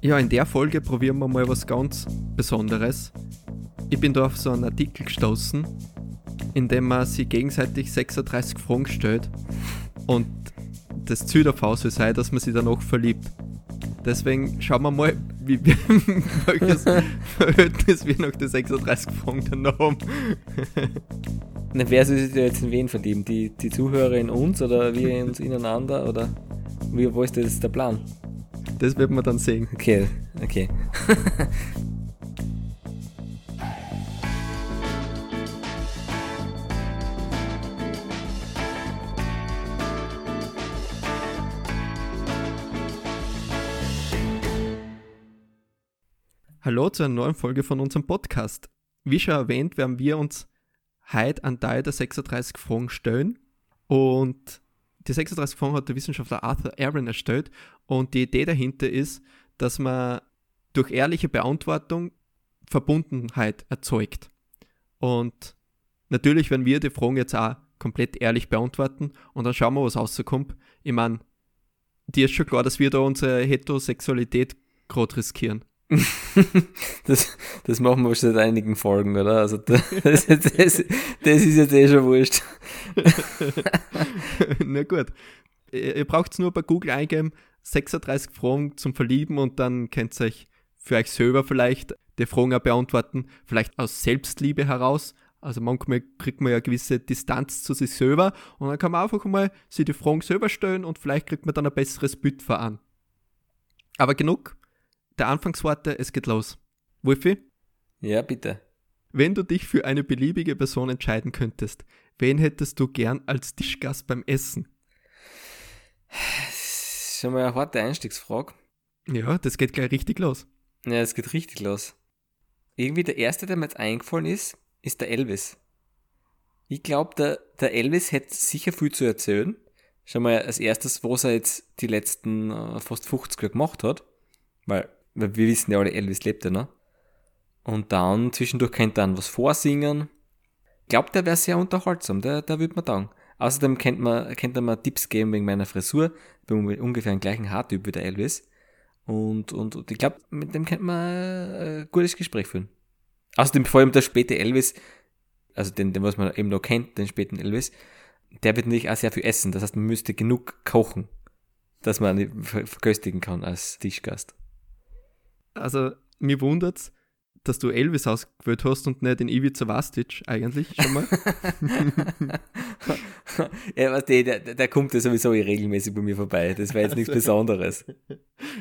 Ja, in der Folge probieren wir mal was ganz Besonderes. Ich bin da auf so einen Artikel gestoßen, in dem man sich gegenseitig 36 Fragen stellt und das Ziel davon soll sein, dass man sich danach verliebt. Deswegen schauen wir mal, wie wir, welches Verhältnis wir nach den 36 Fragen dann noch haben. Na, wer soll sich jetzt in wen verlieben? Die, die Zuhörer in uns oder wir in uns ineinander? Oder wie, wo ist das der Plan? Das wird man dann sehen. Okay, okay. Hallo zu einer neuen Folge von unserem Podcast. Wie schon erwähnt, werden wir uns heute an Teil der 36 Fragen stellen. Und die 36 Fragen hat der Wissenschaftler Arthur Aaron erstellt. Und die Idee dahinter ist, dass man durch ehrliche Beantwortung Verbundenheit erzeugt. Und natürlich werden wir die Fragen jetzt auch komplett ehrlich beantworten und dann schauen wir, was rauskommt. Ich meine, dir ist schon klar, dass wir da unsere Heterosexualität gerade riskieren. das, das machen wir schon seit einigen Folgen, oder? Also das, das, das, das ist jetzt eh schon wurscht. Na gut. Ihr, ihr braucht es nur bei Google eingeben, 36 Fragen zum Verlieben und dann könnt ihr euch für euch selber vielleicht die Fragen auch beantworten, vielleicht aus Selbstliebe heraus. Also manchmal kriegt man ja gewisse Distanz zu sich selber und dann kann man einfach mal sich die Fragen selber stellen und vielleicht kriegt man dann ein besseres Bild voran. Aber genug der Anfangsworte, es geht los. Wolfi? Ja, bitte. Wenn du dich für eine beliebige Person entscheiden könntest, wen hättest du gern als Tischgast beim Essen? Das ist schon mal eine harte Einstiegsfrage. Ja, das geht gleich richtig los. Ja, es geht richtig los. Irgendwie der erste, der mir jetzt eingefallen ist, ist der Elvis. Ich glaube, der, der Elvis hätte sicher viel zu erzählen. Schon mal als erstes, was er jetzt die letzten äh, fast 50 Jahre gemacht hat. Weil weil wir wissen ja alle, Elvis lebte, ne? Und dann zwischendurch könnte dann was vorsingen. Ich glaube, der wäre sehr unterhaltsam, der, der würde man sagen. Außerdem könnte man, könnte man Tipps geben wegen meiner Frisur. Ich bin ungefähr ein gleichen Haartyp wie der Elvis. Und, und, und ich glaube, mit dem könnte man ein gutes Gespräch führen. Außerdem vor allem der späte Elvis, also den, den was man eben noch kennt, den späten Elvis, der wird natürlich auch sehr viel essen. Das heißt, man müsste genug kochen, dass man ihn verköstigen kann als Tischgast. Also, mir wundert's, dass du Elvis ausgewählt hast und nicht den Ivica Vastic eigentlich schon mal. ja, was der, der, der kommt ja sowieso regelmäßig bei mir vorbei. Das war jetzt nichts Besonderes.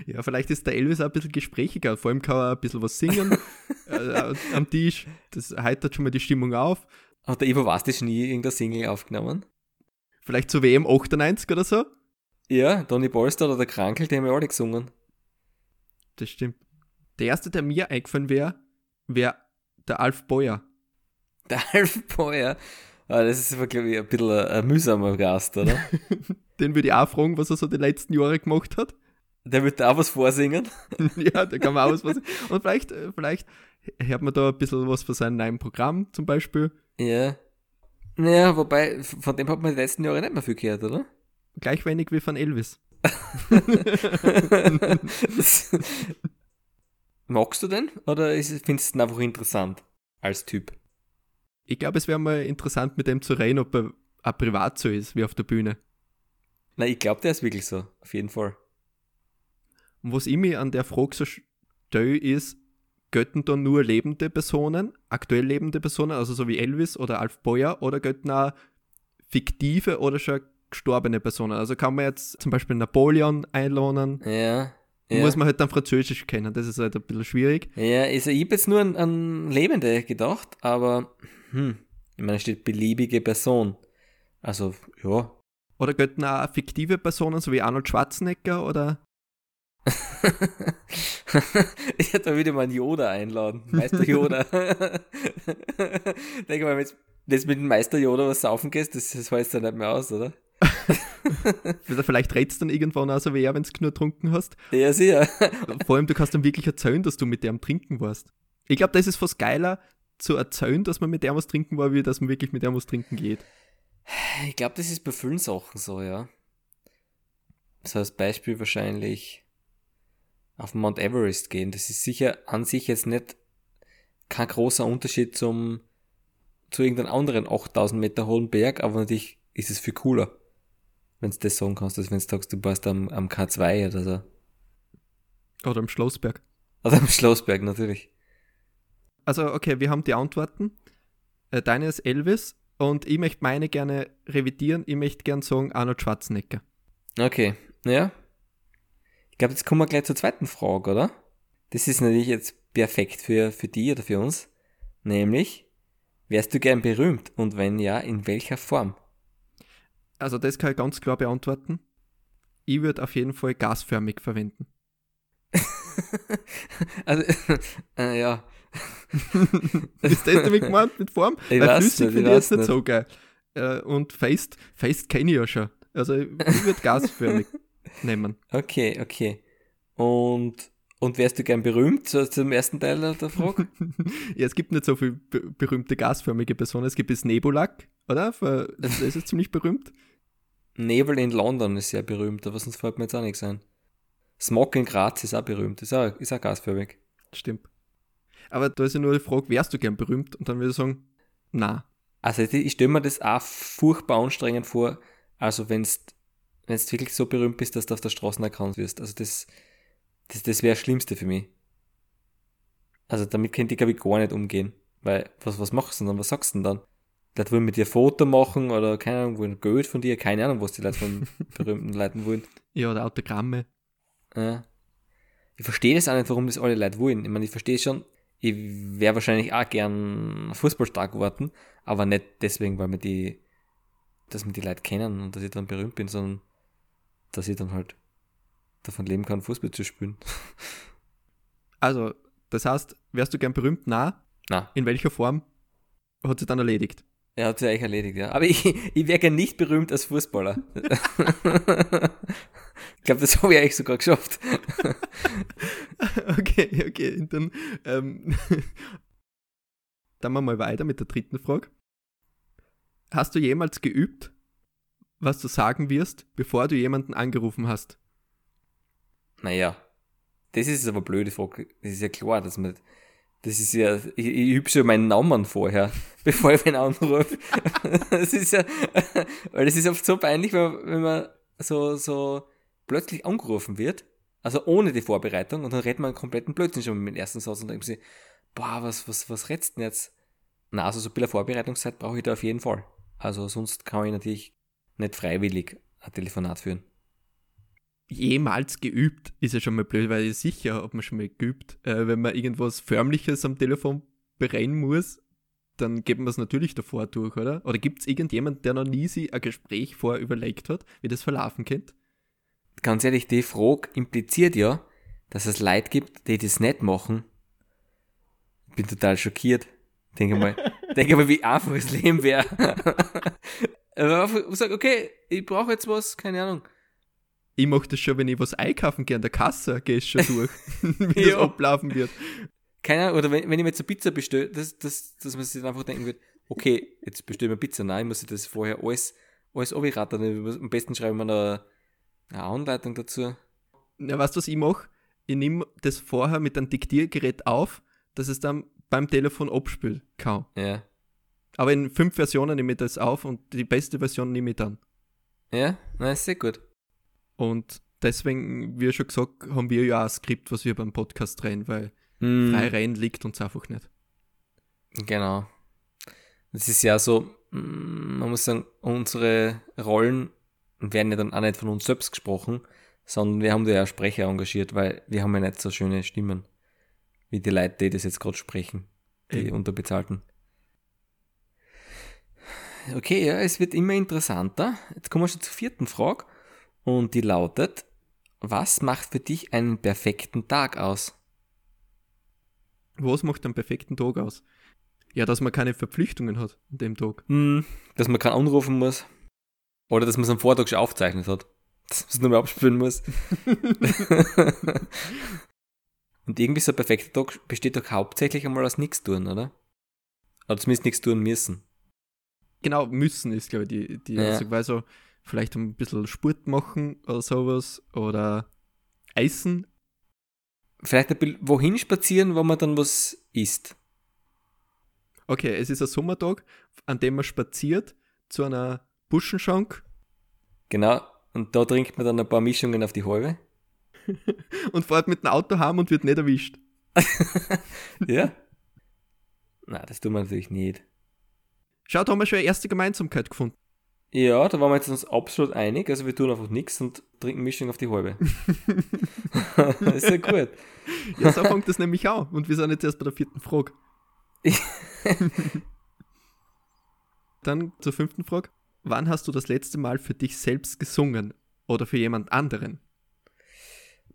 Ja, vielleicht ist der Elvis auch ein bisschen gesprächiger. Vor allem kann er ein bisschen was singen äh, am Tisch. Das heitert schon mal die Stimmung auf. Hat der Ivo Vastic nie irgendein Single aufgenommen? Vielleicht zur WM 98 oder so? Ja, Donny Bolster oder der Krankel, die haben ja alle gesungen. Das stimmt. Der erste, der mir eingefallen wäre, wäre der Alf Boyer. Der Alf Boyer? Ah, das ist aber, glaube ich, ein bisschen ein, ein mühsamer Gast, oder? Den würde ich auch fragen, was er so die letzten Jahre gemacht hat. Der wird da auch was vorsingen. ja, der kann man auch was vorsingen. Und vielleicht, äh, vielleicht hört man da ein bisschen was von seinem neuen Programm zum Beispiel. Ja. Naja, wobei, von dem hat man die letzten Jahre nicht mehr viel gehört, oder? Gleich wenig wie von Elvis. Magst du den oder findest du ihn einfach interessant als Typ? Ich glaube, es wäre mal interessant mit dem zu reden, ob er auch privat so ist wie auf der Bühne. Na, ich glaube, der ist wirklich so, auf jeden Fall. Und was ich mir an der Frage so stelle, ist, götten da nur lebende Personen, aktuell lebende Personen, also so wie Elvis oder Alf Boyer, oder götten auch fiktive oder schon gestorbene Personen? Also kann man jetzt zum Beispiel Napoleon einladen. Ja. Ja. Muss man halt dann Französisch kennen, das ist halt ein bisschen schwierig. Ja, also ich habe jetzt nur an, an Lebende gedacht, aber hm, ich meine, es steht beliebige Person. Also, ja. Oder könnten auch fiktive Personen, so wie Arnold Schwarzenegger oder? ich hätte da wieder mal einen Yoda einladen. Meister Yoda. Denke mal, wenn du mit dem Meister Yoda was saufen gehst, das, das heißt ja nicht mehr aus, oder? Vielleicht redest du dann irgendwann auch so wie er, wenn du nur getrunken hast. Ja, sicher. Vor allem, du kannst dann wirklich erzählen, dass du mit dem trinken warst. Ich glaube, das ist fast geiler, zu erzählen, dass man mit dem was trinken war, wie dass man wirklich mit dem was trinken geht. Ich glaube, das ist bei vielen Sachen so, ja. So als Beispiel wahrscheinlich auf Mount Everest gehen. Das ist sicher an sich jetzt nicht kein großer Unterschied zum, zu irgendeinem anderen 8000 Meter hohen Berg, aber natürlich ist es viel cooler, wenn du das sagen kannst, als wenn du sagst, du warst am, am K2 oder so. Oder am Schlossberg. Oder am Schlossberg, natürlich. Also, okay, wir haben die Antworten. Äh, deine ist Elvis und ich möchte meine gerne revidieren. Ich möchte gerne sagen Arnold Schwarzenegger. Okay, ja. Ich glaube, jetzt kommen wir gleich zur zweiten Frage, oder? Das ist natürlich jetzt perfekt für, für die oder für uns. Nämlich, wärst du gern berühmt und wenn ja, in welcher Form? Also, das kann ich ganz klar beantworten. Ich würde auf jeden Fall gasförmig verwenden. also, äh, ja. ist das damit gemeint mit Form? Ich Weil flüssig nicht, finde ich jetzt weiß nicht so geil. Äh, und Faced, Faced kenne ich ja schon. Also ich würde gasförmig nehmen. Okay, okay. Und, und wärst du gern berühmt, so zum ersten Teil der Frage? ja, es gibt nicht so viele be berühmte gasförmige Personen. Es gibt das Nebulak, oder? Für, das ist ziemlich berühmt. Nebel in London ist sehr berühmt, aber sonst fällt mir jetzt auch nichts ein. Smog in Graz ist auch berühmt, ist auch, ist auch gasförmig. Stimmt. Aber da ist ja nur die Frage, wärst du gern berühmt? Und dann würde ich sagen, na. Also ich stelle mir das auch furchtbar anstrengend vor, also wenn du wirklich so berühmt bist, dass du auf der Straße erkannt wirst. Also das, das, das wäre das Schlimmste für mich. Also damit könnte ich, glaube ich, gar nicht umgehen. Weil, was, was machst du denn dann? Was sagst du denn dann? Die Leute wollen mit dir ein Foto machen oder keine Ahnung, wollen Geld von dir, keine Ahnung, was die Leute von berühmten Leuten wollen. Ja, oder Autogramme. Ja. Ich verstehe das auch nicht, warum das alle Leute wollen. Ich meine, ich verstehe schon, ich wäre wahrscheinlich auch gern Fußballstar geworden, aber nicht deswegen, weil mir die, dass mir die Leute kennen und dass ich dann berühmt bin, sondern dass ich dann halt davon leben kann, Fußball zu spielen. Also, das heißt, wärst du gern berühmt? Na. Na. In welcher Form? Hat sich dann erledigt. Er hat sich eigentlich erledigt, ja. Aber ich, ich wäre gern nicht berühmt als Fußballer. ich glaube, das habe ich eigentlich sogar geschafft. okay, okay. Dann, ähm, dann machen wir mal weiter mit der dritten Frage. Hast du jemals geübt, was du sagen wirst, bevor du jemanden angerufen hast? Naja, das ist aber blöde Frage. Das ist ja klar, dass man. Das ist ja. Ich, ich übe schon meinen Namen vorher, bevor ich wen anrufe. das ist ja. Weil das ist oft so peinlich, wenn, wenn man so, so plötzlich angerufen wird, also ohne die Vorbereitung, und dann redet man einen kompletten Blödsinn schon mit dem ersten Satz und denkt sich, boah, was, was, was redst du denn jetzt? Na, also so ein bisschen Vorbereitungszeit brauche ich da auf jeden Fall. Also sonst kann ich natürlich nicht freiwillig ein Telefonat führen. Jemals geübt ist ja schon mal blöd, weil ich sicher habe man schon mal geübt. Äh, wenn man irgendwas Förmliches am Telefon berennen muss, dann geht man es natürlich davor durch, oder? Oder gibt es irgendjemand, der noch nie sich ein Gespräch vorher überlegt hat, wie das verlaufen könnte? Ganz ehrlich, die Frage impliziert ja, dass es Leute gibt, die das nicht machen. Bin total schockiert. Denke mal, denke mal, wie einfach das Leben wäre. Aber sag, okay, ich brauche jetzt was, keine Ahnung. Ich mache das schon, wenn ich was einkaufen gehe an der Kasse, gehe ich schon durch, wie das ablaufen wird. Keine Ahnung, oder wenn, wenn ich mir jetzt eine Pizza bestelle, dass, dass, dass man sich dann einfach denken wird, okay, jetzt bestelle ich mir Pizza. Nein, ich muss das vorher alles, alles abraten. Am besten schreibe ich mir noch eine Anleitung dazu. Ja, weißt du, was ich mache? Ich nehme das vorher mit einem Diktiergerät auf, dass es dann beim Telefon abspielen kann. Ja. Aber in fünf Versionen nehme ich das auf und die beste Version nehme ich dann. Ja, na, ist sehr gut. Und deswegen, wie schon gesagt, haben wir ja auch ein Skript, was wir beim Podcast drehen, weil Hm, frei rein liegt uns einfach nicht. Genau. Das ist ja so, mm, man muss sagen, unsere Rollen werden ja dann auch nicht von uns selbst gesprochen, sondern wir haben da ja Sprecher engagiert, weil wir haben ja nicht so schöne Stimmen, wie die Leute, die das jetzt gerade sprechen, die Eben. Unterbezahlten. Okay, ja, es wird immer interessanter. Jetzt kommen wir schon zur vierten Frage und die lautet, was macht für dich einen perfekten Tag aus? Was macht einen perfekten Tag aus? Ja, dass man keine Verpflichtungen hat an dem Tag. Hm, dass man keinen anrufen muss. Oder dass man es am Vortag schon aufgezeichnet hat. Dass man es nur mehr abspielen muss. Und irgendwie so ein perfekter Tag besteht doch hauptsächlich einmal aus nichts tun, oder? Oder zumindest nichts tun müssen. Genau, müssen ist, glaube ich, die, die Ja. Aussage, weil so vielleicht ein bisschen Sport machen oder sowas oder Eisen. vielleicht ein bisschen wohin spazieren, wo man dann was isst. Okay, es ist ein Sommertag, an dem man spaziert zu einer Buschenschank Genau. Und da trinkt man dann ein paar Mischungen auf die halbe. und fährt mit dem Auto heim und wird nicht erwischt. Ja. Na, das tun wir natürlich nicht. Schau, da haben wir schon eine erste Gemeinsamkeit gefunden. Ja, da waren wir jetzt uns absolut einig. Also wir tun einfach nichts und trinken Mischung auf die halbe. ist ja gut. Ja, so fängt das nämlich auch. Und wir sind jetzt erst bei der vierten Frage. Dann zur fünften Frage. Wann hast du das letzte Mal für dich selbst gesungen? Oder für jemand anderen?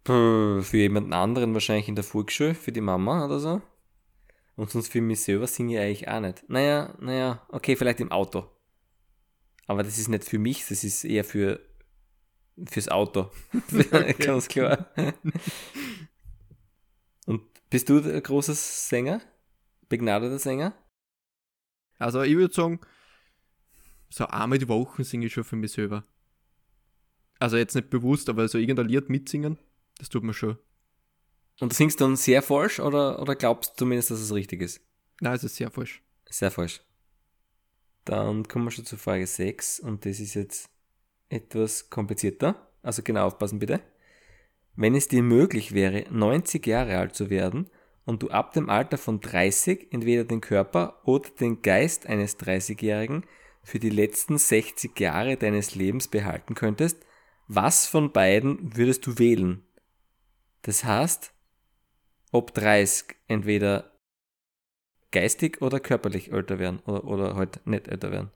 Puh, Für jemanden anderen wahrscheinlich in der Volksschule, für die Mama oder so. Und sonst für mich selber singe ich eigentlich auch nicht. Naja, naja, okay, vielleicht im Auto. Aber das ist nicht für mich, das ist eher für fürs Auto. Ganz klar. Und bist du ein großer Sänger? Begnadeter Sänger? Also ich würde sagen, so einmal die Woche singe ich schon für mich selber. Also jetzt nicht bewusst, aber so irgendein Lied mitsingen, das tut man schon. Und du singst dann sehr falsch oder, oder glaubst du zumindest, dass es richtig ist? Nein, es ist sehr falsch. Sehr falsch. Dann kommen wir schon zur Frage 6 und das ist jetzt etwas komplizierter. Also genau aufpassen bitte. Wenn es dir möglich wäre, 90 Jahre alt zu werden und du ab dem Alter von 30 entweder den Körper oder den Geist eines 30-Jährigen für die letzten 60 Jahre deines Lebens behalten könntest, was von beiden würdest du wählen? Das heißt, ob 30 entweder geistig oder körperlich älter werden oder, oder halt nicht älter werden.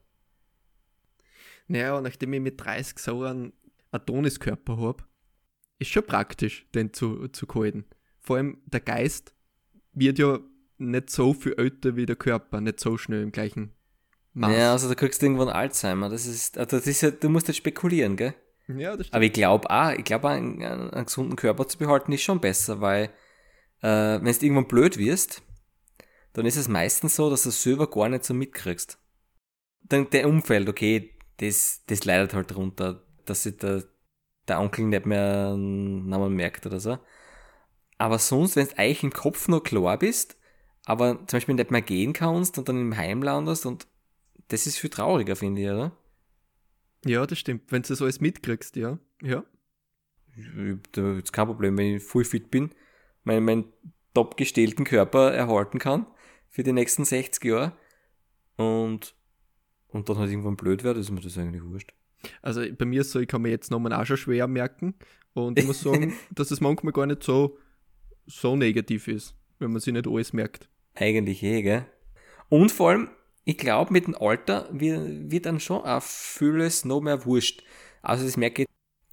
Naja, nachdem ich mit 30 so einen Adoniskörper habe, ist schon praktisch, den zu, zu halten. Vor allem der Geist wird ja nicht so viel älter wie der Körper, nicht so schnell im gleichen Maß. Ja, also da kriegst du irgendwann Alzheimer. Das ist, also das ist ja, du musst jetzt spekulieren, gell? ja das stimmt. Aber ich glaube auch, ich glaube einen, einen gesunden Körper zu behalten ist schon besser, weil äh, wenn du irgendwann blöd wirst, dann ist es meistens so, dass du es selber gar nicht so mitkriegst. Dann der Umfeld, okay, das, das leidet halt darunter, dass sich der, der Onkel nicht mehr einen Namen merkt oder so. Aber sonst, wenn du eigentlich im Kopf noch klar bist, aber zum Beispiel nicht mehr gehen kannst und dann im Heim landest und das ist viel trauriger, finde ich, oder? ja, das stimmt. Wenn du das alles mitkriegst, ja. Ja. Da jetzt kein Problem, wenn ich full fit bin, meinen, meinen top gestählten Körper erhalten kann für die nächsten 60 Jahre und, und dann halt irgendwann blöd wird, ist mir das eigentlich wurscht. Also bei mir ist so, ich kann mir jetzt nochmal auch schon schwer merken. Und ich muss sagen, dass es manchmal gar nicht so, so negativ ist, wenn man sich nicht alles merkt. Eigentlich eh, gell? Und vor allem, ich glaube, mit dem Alter wird, wird dann schon auch vieles noch mehr wurscht. Also das merke ich,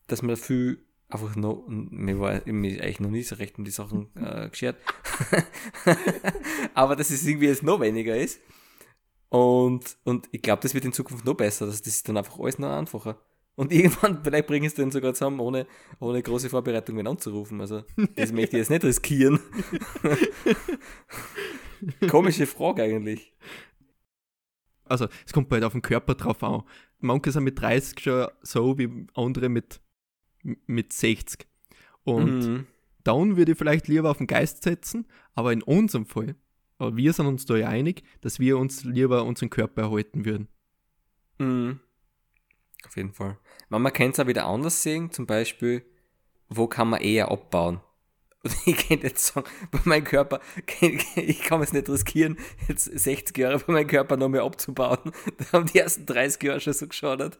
dass man viel einfach noch, mir war mir eigentlich noch nie so recht um die Sachen äh, geschert. Aber dass es irgendwie jetzt noch weniger ist. Und, und ich glaube, das wird in Zukunft noch besser. Das, das ist dann einfach alles noch einfacher. Und irgendwann, vielleicht bringen es dann sogar zusammen, ohne, ohne große Vorbereitungen anzurufen. Also, das möchte ich jetzt nicht riskieren. Komische Frage eigentlich. Also es kommt bald auf den Körper drauf an. Manche sind mit 30 schon so wie andere mit, mit 60. Und Mhm. dann würde ich vielleicht lieber auf den Geist setzen, aber in unserem Fall, aber wir sind uns da ja einig, dass wir uns lieber unseren Körper erhalten würden. Mhm. Auf jeden Fall. Man kann es auch wieder anders sehen, zum Beispiel, wo kann man eher abbauen? Und ich könnte jetzt sagen, bei meinem Körper, ich kann es nicht riskieren, jetzt 60 Jahre bei meinem Körper noch mehr abzubauen. Da haben die ersten 30 Jahre schon so geschadet.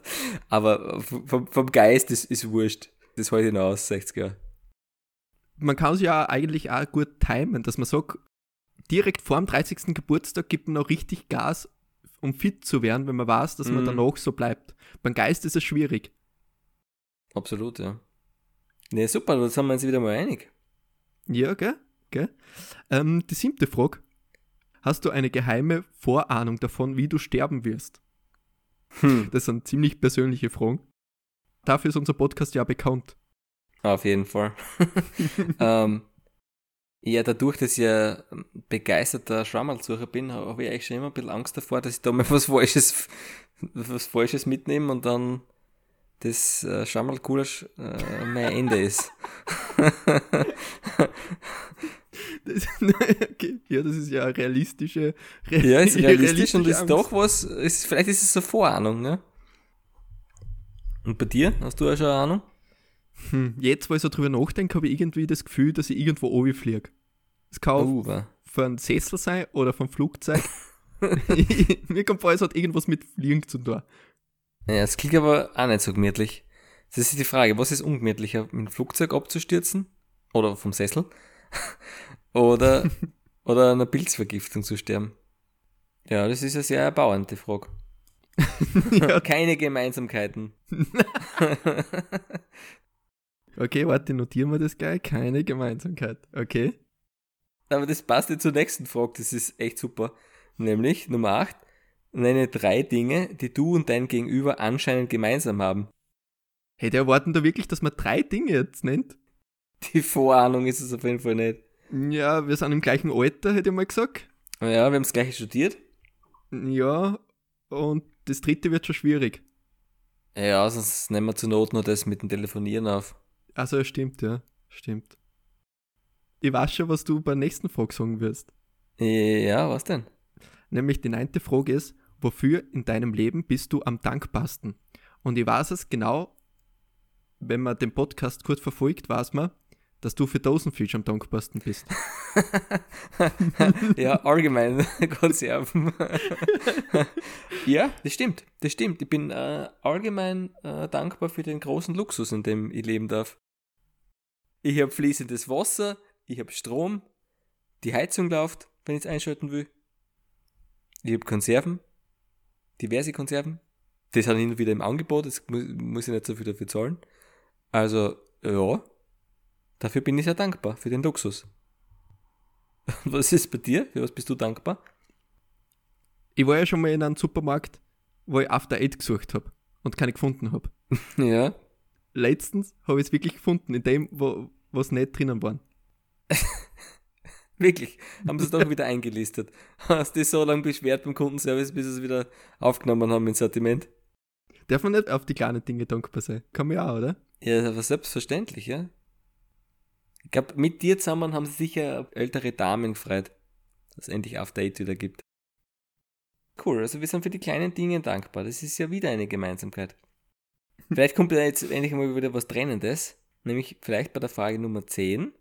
Aber vom, vom Geist ist, ist wurscht. Das halte ich noch aus, 60 Jahre. Man kann es ja eigentlich auch gut timen, dass man sagt, direkt vor dem 30. Geburtstag gibt man noch richtig Gas, um fit zu werden, wenn man weiß, dass man Mhm. danach so bleibt. Beim Geist ist es schwierig. Absolut, ja. Ne, super, da sind wir uns wieder mal einig. Ja, gell? gell? Ähm, die siebte Frage. Hast du eine geheime Vorahnung davon, wie du sterben wirst? Hm. Das sind ziemlich persönliche Fragen. Dafür ist unser Podcast ja bekannt. Auf jeden Fall. ähm, ja, dadurch, dass ich ja begeisterter Schwammerlsucher bin, habe ich eigentlich schon immer ein bisschen Angst davor, dass ich da mal was Falsches, was Falsches mitnehme und dann das äh, Schwammerlgulasch äh, mein Ende ist. okay. Ja, das ist ja eine realistische. Re ja, ist realistisch und ist Angst. doch was, ist, vielleicht ist es so Vorahnung, ne? Und bei dir? Hast du auch schon eine Ahnung? Hm, jetzt, wo ich so drüber nachdenke, habe ich irgendwie das Gefühl, dass ich irgendwo oben fliege. Es kann auch Uh, von Sessel sein oder vom Flugzeug. Mir kommt vor, es hat irgendwas mit Fliegen zu tun. Ja, es klingt aber auch nicht so gemütlich. Das ist die Frage, was ist ungemütlicher, mit dem Flugzeug abzustürzen? Oder vom Sessel? oder, oder einer Pilzvergiftung zu sterben? Ja, das ist eine sehr erbauernde Frage. ja, Keine Gemeinsamkeiten. okay, warte, notieren wir das gleich. Keine Gemeinsamkeit. Okay. Aber das passt jetzt zur nächsten Frage, das ist echt super. Nämlich Nummer 8. Nenne drei Dinge, die du und dein Gegenüber anscheinend gemeinsam haben. Hey, die erwarten da wirklich, dass man drei Dinge jetzt nennt? Die Vorahnung ist es auf jeden Fall nicht. Ja, wir sind im gleichen Alter, hätte ich mal gesagt. Ja, wir haben das gleiche studiert. Ja, und das dritte wird schon schwierig. Ja, sonst nehmen wir zur Not nur das mit dem Telefonieren auf. Also, stimmt, ja. Stimmt. Ich weiß schon, was du bei der nächsten Frage sagen wirst. Ja, was denn? Nämlich die neunte Frage ist, wofür in deinem Leben bist du am dankbarsten? Und ich weiß es genau, wenn man den Podcast kurz verfolgt, weiß man, dass du für Dosenfisch am dankbarsten bist. ja, allgemein Konserven. ja, das stimmt. Das stimmt. Ich bin äh, allgemein äh, dankbar für den großen Luxus, in dem ich leben darf. Ich habe fließendes Wasser, ich habe Strom, die Heizung läuft, wenn ich es einschalten will. Ich habe Konserven, diverse Konserven. Das hat hin und wieder im Angebot, das muss, muss ich nicht so viel dafür zahlen. Also, ja, dafür bin ich sehr dankbar, für den Luxus. Was ist bei dir? Für was bist du dankbar? Ich war ja schon mal in einem Supermarkt, wo ich After Eight gesucht habe und keine gefunden habe. Ja. Letztens habe ich es wirklich gefunden, in dem, wo was nicht drinnen waren. Wirklich. Haben sie es doch wieder eingelistet. Hast du so lange beschwert beim Kundenservice, bis sie es wieder aufgenommen haben ins Sortiment? Darf man nicht auf die kleinen Dinge dankbar sein? Kann man ja auch, oder? Ja, aber selbstverständlich, ja. Ich glaube, mit dir zusammen haben sie sicher ältere Damen gefreut, dass es endlich Eight wieder gibt. Cool, also wir sind für die kleinen Dinge dankbar. Das ist ja wieder eine Gemeinsamkeit. Vielleicht kommt ja jetzt endlich mal wieder was Trennendes, nämlich vielleicht bei der Frage Nummer 10.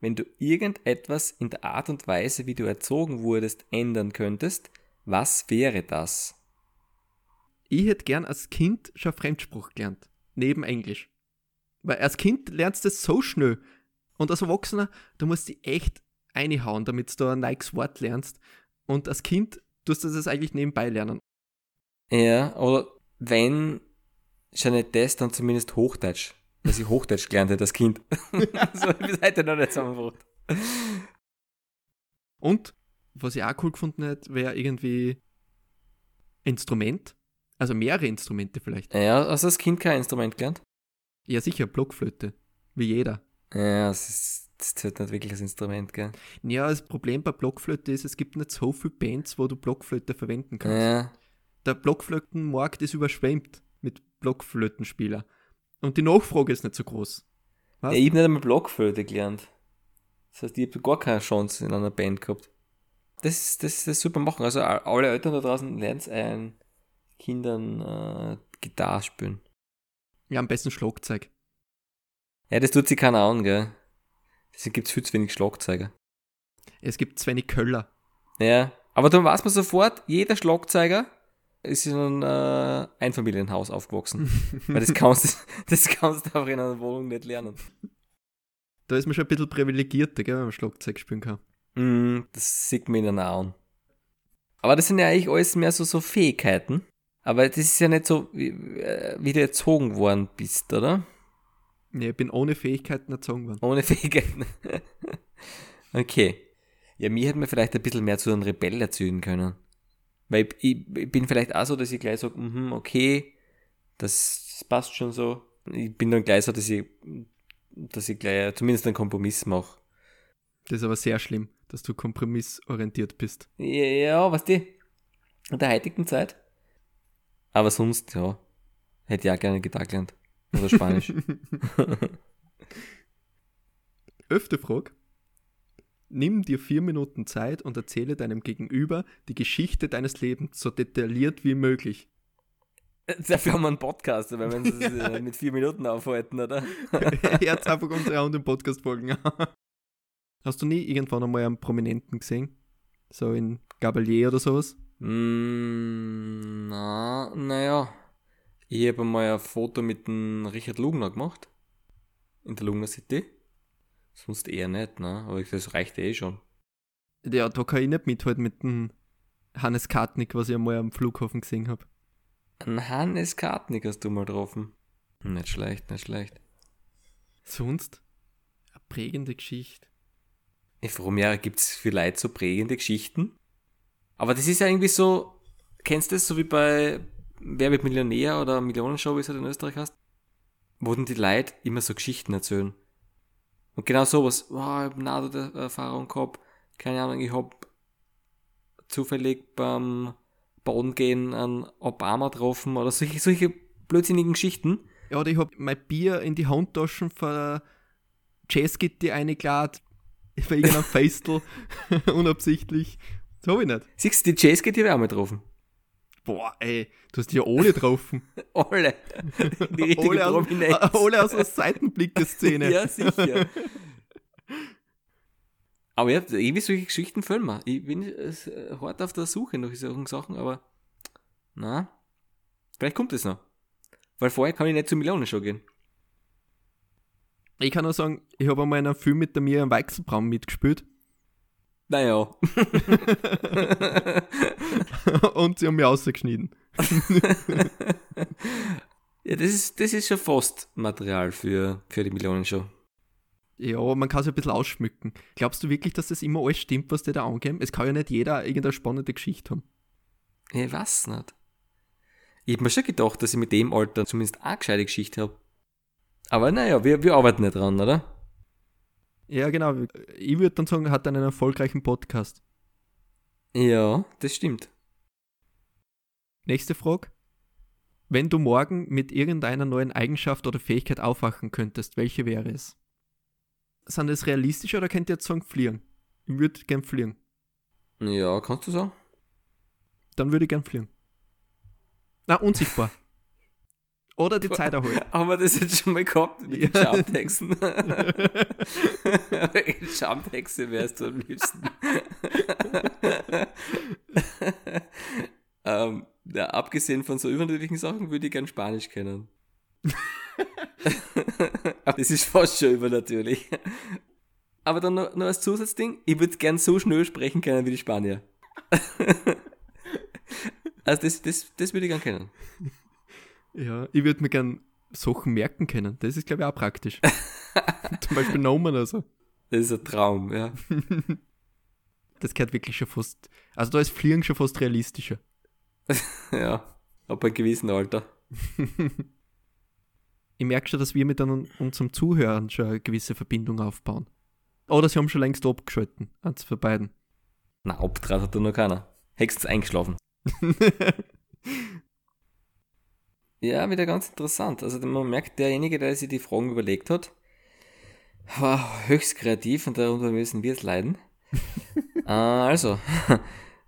Wenn du irgendetwas in der Art und Weise, wie du erzogen wurdest, ändern könntest, was wäre das? Ich hätte gern als Kind schon Fremdspruch gelernt. Neben Englisch. Weil als Kind lernst du das so schnell. Und als Erwachsener, du musst dich echt einhauen, damit du ein neues Wort lernst. Und als Kind tust du das eigentlich nebenbei lernen. Ja, oder wenn schon nicht das, dann zumindest Hochdeutsch. Dass ich Hochdeutsch gelernt hätte als Kind. also bis heute noch nicht zusammengebracht. Und was ich auch cool gefunden hätte, wäre irgendwie Instrument. Also mehrere Instrumente vielleicht. Ja, hast du als Kind kein Instrument gelernt? Ja, sicher, Blockflöte. Wie jeder. Ja, das, ist, das zählt nicht wirklich als Instrument, gell? Ja, das Problem bei Blockflöte ist, es gibt nicht so viele Bands, wo du Blockflöte verwenden kannst. Ja, Der Blockflötenmarkt ist überschwemmt mit Blockflötenspieler. Und die Nachfrage ist nicht so groß. ja Was? ich habe nicht einmal Blockflöte gelernt. Das heißt, ich habe gar keine Chance in einer Band gehabt. Das, das, das super machen. Also alle Eltern da draußen lernen ihren Kindern äh, Gitarre spielen. Ja, am besten Schlagzeug. Ja, das tut sich keiner an, gell? Deswegen gibt es viel zu wenig Schlagzeuger. Es gibt zu wenig Köller. Ja, aber dann weiß man sofort, jeder Schlagzeuger ist in einem äh, Einfamilienhaus aufgewachsen. Weil das kannst, du- das kannst du einfach in einer Wohnung nicht lernen. Da ist man schon ein bisschen privilegierter, gell, wenn man Schlagzeug spielen kann. Mm, das sieht man ihnen auch an. Aber das sind ja eigentlich alles mehr so, so Fähigkeiten. Aber das ist ja nicht so, wie, äh, wie du erzogen worden bist, oder? Ja, ich bin ohne Fähigkeiten erzogen worden. Ohne Fähigkeiten. okay. Ja, mir hätte man vielleicht ein bisschen mehr zu einem Rebell erzählen können. Weil ich, ich bin vielleicht auch so, dass ich gleich sage, mhm, okay, das, das passt schon so. Ich bin dann gleich so, dass ich, dass ich gleich zumindest einen Kompromiss mache. Das ist aber sehr schlimm, dass du kompromissorientiert bist. Ja, ja, was die? In der heutigen Zeit. Aber sonst, ja, hätte ich auch gerne Gitarre gelernt. Oder Spanisch. Öfter Frage. Nimm dir vier Minuten Zeit und erzähle deinem Gegenüber die Geschichte deines Lebens so detailliert wie möglich. Dafür haben wir einen Podcast, weil wir uns äh, mit vier Minuten aufhalten, oder? Jetzt einfach unsere anderen Podcast-Folgen. Hast du nie irgendwann einmal einen Prominenten gesehen? So in Gabalier oder sowas? Mm, na, naja. Ich habe einmal ein Foto mit dem Richard Lugner gemacht. In der Lugner City. Sonst eher nicht, ne? Aber das reicht eh schon. Ja, da kann ich nicht mithalten mit dem Hannes Kartnick, was ich einmal am Flughafen gesehen habe. Ein Hannes Kartnick hast du mal getroffen. Nicht schlecht, nicht schlecht. Sonst? Eine prägende Geschichte. Ich frage mich, gibt es für Leute so prägende Geschichten? Aber das ist ja irgendwie so, kennst du das so wie bei Wer wird Millionär oder Millionenshow, wie es halt in Österreich heißt? Wo denn die Leute immer so Geschichten erzählen. Und genau sowas, wow, ich hab NATO-Erfahrung gehabt, keine Ahnung, ich hab zufällig beim Bodengehen an Obama getroffen oder solche, solche blödsinnigen Geschichten. Ja, oder ich hab mein Bier in die Handtaschen von Jazzgitti eingeladen, für irgendein Feistel, unabsichtlich. Das hab ich nicht. Siehst du, die Jazzgitti habe ich auch mal getroffen. Boah, ey, du hast ja alle getroffen. alle. Die richtige alle, aus, Prominenz. alle aus der Seitenblick der Szene. Ja, sicher. Aber ja, irgendwie solche Geschichten füllen. Ich bin äh, hart auf der Suche nach solchen Sachen, aber na, vielleicht kommt es noch. Weil vorher kann ich nicht zur Millionenshow gehen. Ich kann nur sagen, ich habe einmal in einem Film mit der Miriam Weichselbraun mitgespielt. Naja. und sie haben mich ausgeschnitten. ja, das ist, das ist schon fast Material für, für die Millionenshow. Ja, man kann es ein bisschen ausschmücken. Glaubst du wirklich, dass das immer alles stimmt, was die da angeben? Es kann ja nicht jeder irgendeine spannende Geschichte haben. Ich weiß nicht. Ich habe mir schon gedacht, dass ich mit dem Alter zumindest eine gescheite Geschichte habe. Aber naja, wir, wir arbeiten nicht dran, oder? Ja, genau. Ich würde dann sagen, hat einen erfolgreichen Podcast. Ja, das stimmt. Nächste Frage. Wenn du morgen mit irgendeiner neuen Eigenschaft oder Fähigkeit aufwachen könntest, welche wäre es? Sind das realistisch oder könnt ihr jetzt sagen fliegen? Ich würde gern fliegen. Ja, kannst du sagen? Dann würde ich gern fliegen. Na, unsichtbar. Oder die Zeit erholen. Haben wir das jetzt schon mal gehabt mit den Ja. Schamtexten? Schamtexte wärst du am liebsten. ähm, ja, abgesehen von so übernatürlichen Sachen würde ich gern Spanisch kennen. Das ist fast schon übernatürlich. Aber dann noch, noch als Zusatzding, ich würde gern so schnell sprechen können wie die Spanier. also das, das, das würde ich gern kennen. Ja, ich würde mir gern Sachen merken können. Das ist, glaube ich, auch praktisch. Zum Beispiel Nomen oder so. Das ist ein Traum, ja. Das gehört wirklich schon fast. Also da ist Fliegen schon fast realistischer. Ja, ab einem gewissen Alter. Ich merke schon, dass wir mit unserem Zuhörern schon eine gewisse Verbindung aufbauen. Oder sie haben schon längst abgeschalten. Eins von beiden. Na, abgetrat hat da noch keiner. Höchstens eingeschlafen. Ja, wieder ganz interessant. Also man merkt, derjenige, der sich die Fragen überlegt hat, war höchst kreativ und darunter müssen wir es leiden. äh, also,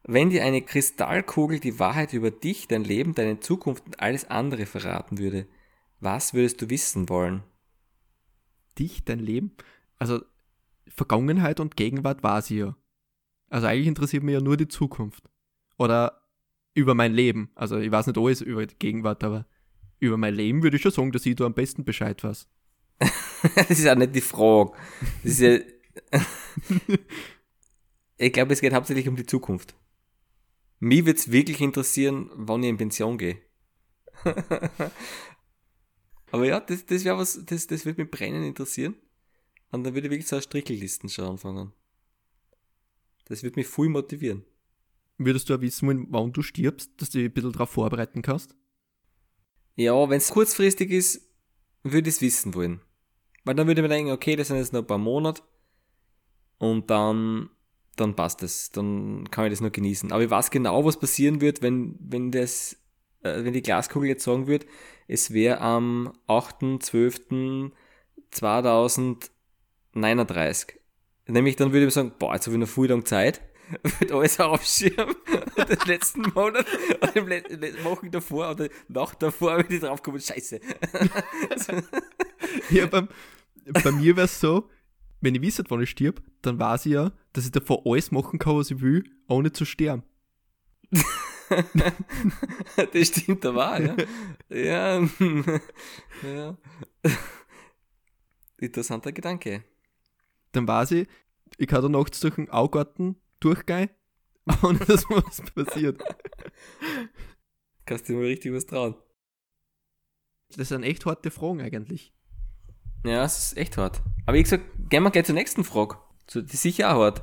wenn dir eine Kristallkugel die Wahrheit über dich, dein Leben, deine Zukunft und alles andere verraten würde, was würdest du wissen wollen? Dich, dein Leben. Also Vergangenheit und Gegenwart war sie ja. Also eigentlich interessiert mich ja nur die Zukunft. Oder über mein Leben. Also ich weiß nicht alles über die Gegenwart, aber über mein Leben würde ich schon sagen, dass ich da am besten Bescheid weiß. das ist auch nicht die Frage. Das ist ja ich glaube, es geht hauptsächlich um die Zukunft. Mich würde es wirklich interessieren, wann ich in Pension gehe. Aber ja, das, das wäre was, das, das würde mich brennend interessieren. Und dann würde ich wirklich so eine Strickellisten schon anfangen. Das würde mich voll motivieren. Würdest du auch wissen wollen, wann du stirbst, dass du dich ein bisschen darauf vorbereiten kannst? Ja, wenn es kurzfristig ist, würde ich es wissen wollen. Weil dann würde ich mir denken, okay, das sind jetzt noch ein paar Monate und dann, dann passt es. Dann kann ich das noch genießen. Aber ich weiß genau, was passieren wird, wenn, wenn das, äh, wenn die Glaskugel jetzt sagen wird, es wäre am 8.12.2039. Nämlich dann würde ich sagen, boah, jetzt habe ich noch viel lang Zeit. Würde alles. Und den letzten Monat, oder im letzten Wochen davor oder Nacht davor würde ich draufkommen, scheiße. Ja, beim, bei mir wäre es so, wenn ich wisse, wann ich stirb, dann weiß ich ja, dass ich davor alles machen kann, was ich will, ohne zu sterben. das stimmt aber, ja. Ja. ja. Interessanter Gedanke. Dann weiß ich, ich kann da nachts durch den Augarten durchgehen, ohne dass mir was passiert. Kannst du dir mal richtig was trauen. Das sind echt harte Fragen eigentlich. Ja, es ist echt hart. Aber wie gesagt, gehen wir gleich zur nächsten Frage. So, die ist sicher auch hart.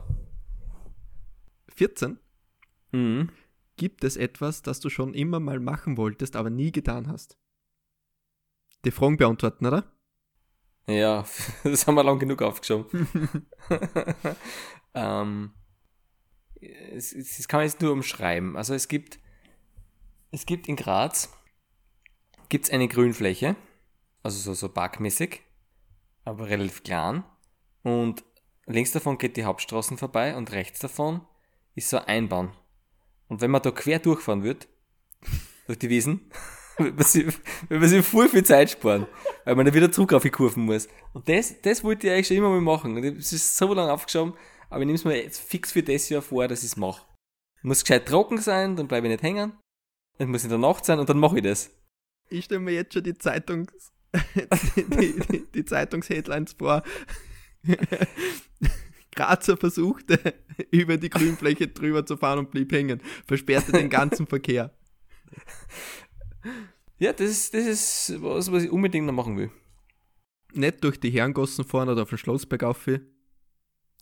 14. Mhm. Gibt es etwas, das du schon immer mal machen wolltest, aber nie getan hast? Die Fragen beantworten, oder? Ja, das haben wir lang genug aufgeschoben. ähm, es, es, es kann man jetzt nur umschreiben. Also es gibt, es gibt in Graz gibt's eine Grünfläche, also so, so parkmäßig, aber relativ klein. Und links davon geht die Hauptstraßen vorbei und rechts davon ist so ein Einbahn. Und wenn man da quer durchfahren wird, durch die Wiesen, wird man sich, voll viel Zeit sparen, weil man dann wieder zurück auf die Kurven muss. Und das, das wollte ich eigentlich schon immer mal machen. Und es ist so lange aufgeschoben, aber ich nehme es mir jetzt fix für das Jahr vor, dass ich es mache. Muss gescheit trocken sein, dann bleibe ich nicht hängen. Dann muss in der Nacht sein und dann mache ich das. Ich stelle mir jetzt schon die Zeitungs die, die, die Zeitungsheadlines vor. Grazer versuchte, über die Grünfläche drüber zu fahren und blieb hängen. Versperrte den ganzen Verkehr. Ja, das ist, das ist was, was ich unbedingt noch machen will. Nicht durch die Herrengossen fahren oder auf den Schlossberg auf.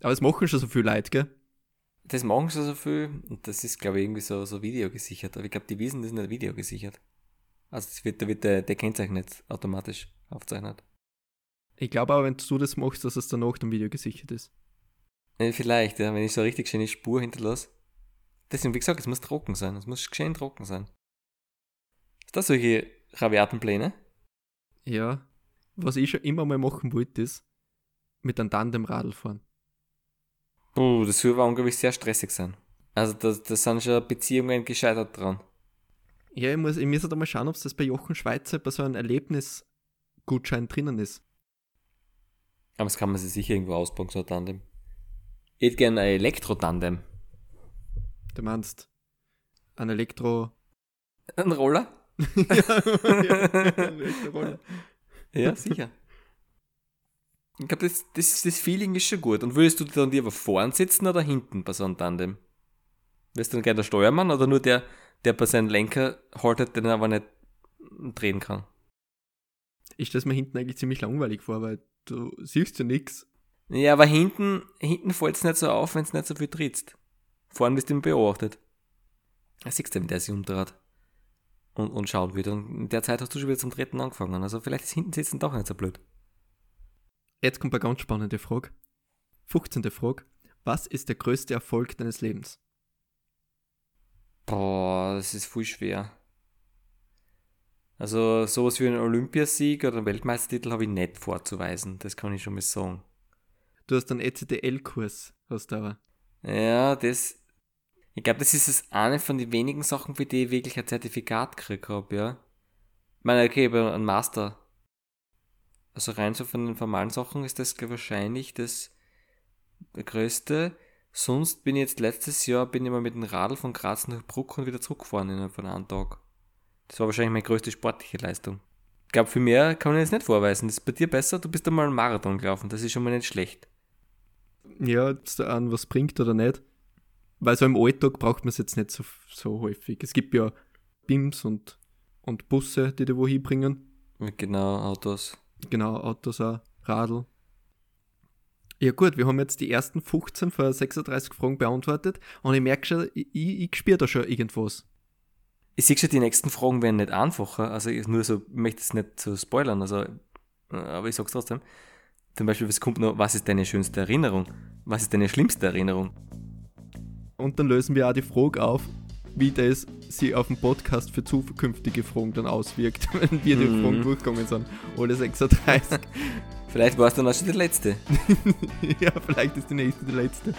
Aber es machen schon so viele Leute, gell? Das machen schon so viel und das ist, glaube ich, irgendwie so, so videogesichert. Aber ich glaube, die Wiesen ist nicht videogesichert. Also das wird, da wird der, der Kennzeichen nicht automatisch aufzeichnet. Ich glaube aber, wenn du das machst, dass es danach dem Video gesichert ist. Vielleicht, ja, wenn ich so eine richtig schöne Spur hinterlasse. Deswegen, wie gesagt, es muss trocken sein. Es muss schön trocken sein. Ist das solche rabiaten Pläne? Ja. Was ich schon immer mal machen wollte, ist mit einem Tandemradl fahren. Oh, das würde unglaublich sehr stressig sein. Also da, da sind schon Beziehungen gescheitert dran. Ja, ich muss, ich muss halt mal schauen, ob es das bei Jochen Schweizer bei so einem Erlebnisgutschein drinnen ist. Aber das kann man sich sicher irgendwo ausbauen, so ein Tandem. Ich hätte gerne ein Elektro-Tandem. Du meinst ein Elektro... Ein Roller? ja, ja, ein Elektroroller. Ja, sicher. Ich glaube, das, das, das Feeling ist schon gut. Und würdest du dann lieber vorn sitzen oder hinten bei so einem Tandem? Wärst du dann gerne der Steuermann oder nur der, der bei seinem Lenker haltet, den er aber nicht drehen kann? Ich stelle mir hinten eigentlich ziemlich langweilig vor, weil du siehst ja nichts. Ja, aber hinten, hinten fällt es nicht so auf, wenn es nicht so viel trittst. Vorne bist du immer beobachtet. Da siehst du, wie der sich umdreht. Und, und schaut wieder. Und in der Zeit hast du schon wieder zum dritten angefangen. Also vielleicht ist hinten sitzen doch nicht so blöd. Jetzt kommt eine ganz spannende Frage. 15. Frage. Was ist der größte Erfolg deines Lebens? Boah, das ist voll schwer. Also sowas wie einen Olympiasieg oder einen Weltmeistertitel habe ich nicht vorzuweisen. Das kann ich schon mal sagen. Du hast einen ECTL-Kurs, hast du aber. Ja, das. Ich glaube, das ist das eine von den wenigen Sachen, für die ich wirklich ein Zertifikat gekriegt habe, ja. Ich meine, okay, aber ein Master. Also rein so von den formalen Sachen ist das wahrscheinlich das größte. Sonst bin ich jetzt letztes Jahr bin ich mal mit dem Radl von Graz nach Bruck und wieder zurückgefahren innerhalb von einem Tag. Das war wahrscheinlich meine größte sportliche Leistung. Ich glaube, für mehr kann ich jetzt nicht vorweisen. Das ist bei dir besser, du bist einmal einen Marathon gelaufen, das ist schon mal nicht schlecht. Ja, jetzt an was bringt oder nicht. Weil so im Alltag braucht man es jetzt nicht so, so häufig. Es gibt ja BIMs und, und Busse, die da wo hinbringen. Genau, Autos. Genau, Autos auch, Radl. Ja gut, wir haben jetzt die ersten 15 von 36 Fragen beantwortet und ich merke schon, ich, ich spüre da schon irgendwas. Ich sehe schon, die nächsten Fragen werden nicht einfacher. Also ich nur so, ich möchte es nicht so spoilern, also, aber ich sag's trotzdem. Zum Beispiel, was kommt noch, was ist deine schönste Erinnerung? Was ist deine schlimmste Erinnerung? Und dann lösen wir auch die Frage auf, wie das sich auf dem Podcast für zukünftige Fragen dann auswirkt, wenn wir die Mhm. Fragen durchgegangen sind. Alle 36. Vielleicht war es dann auch schon der letzte. ja, vielleicht ist die nächste die letzte.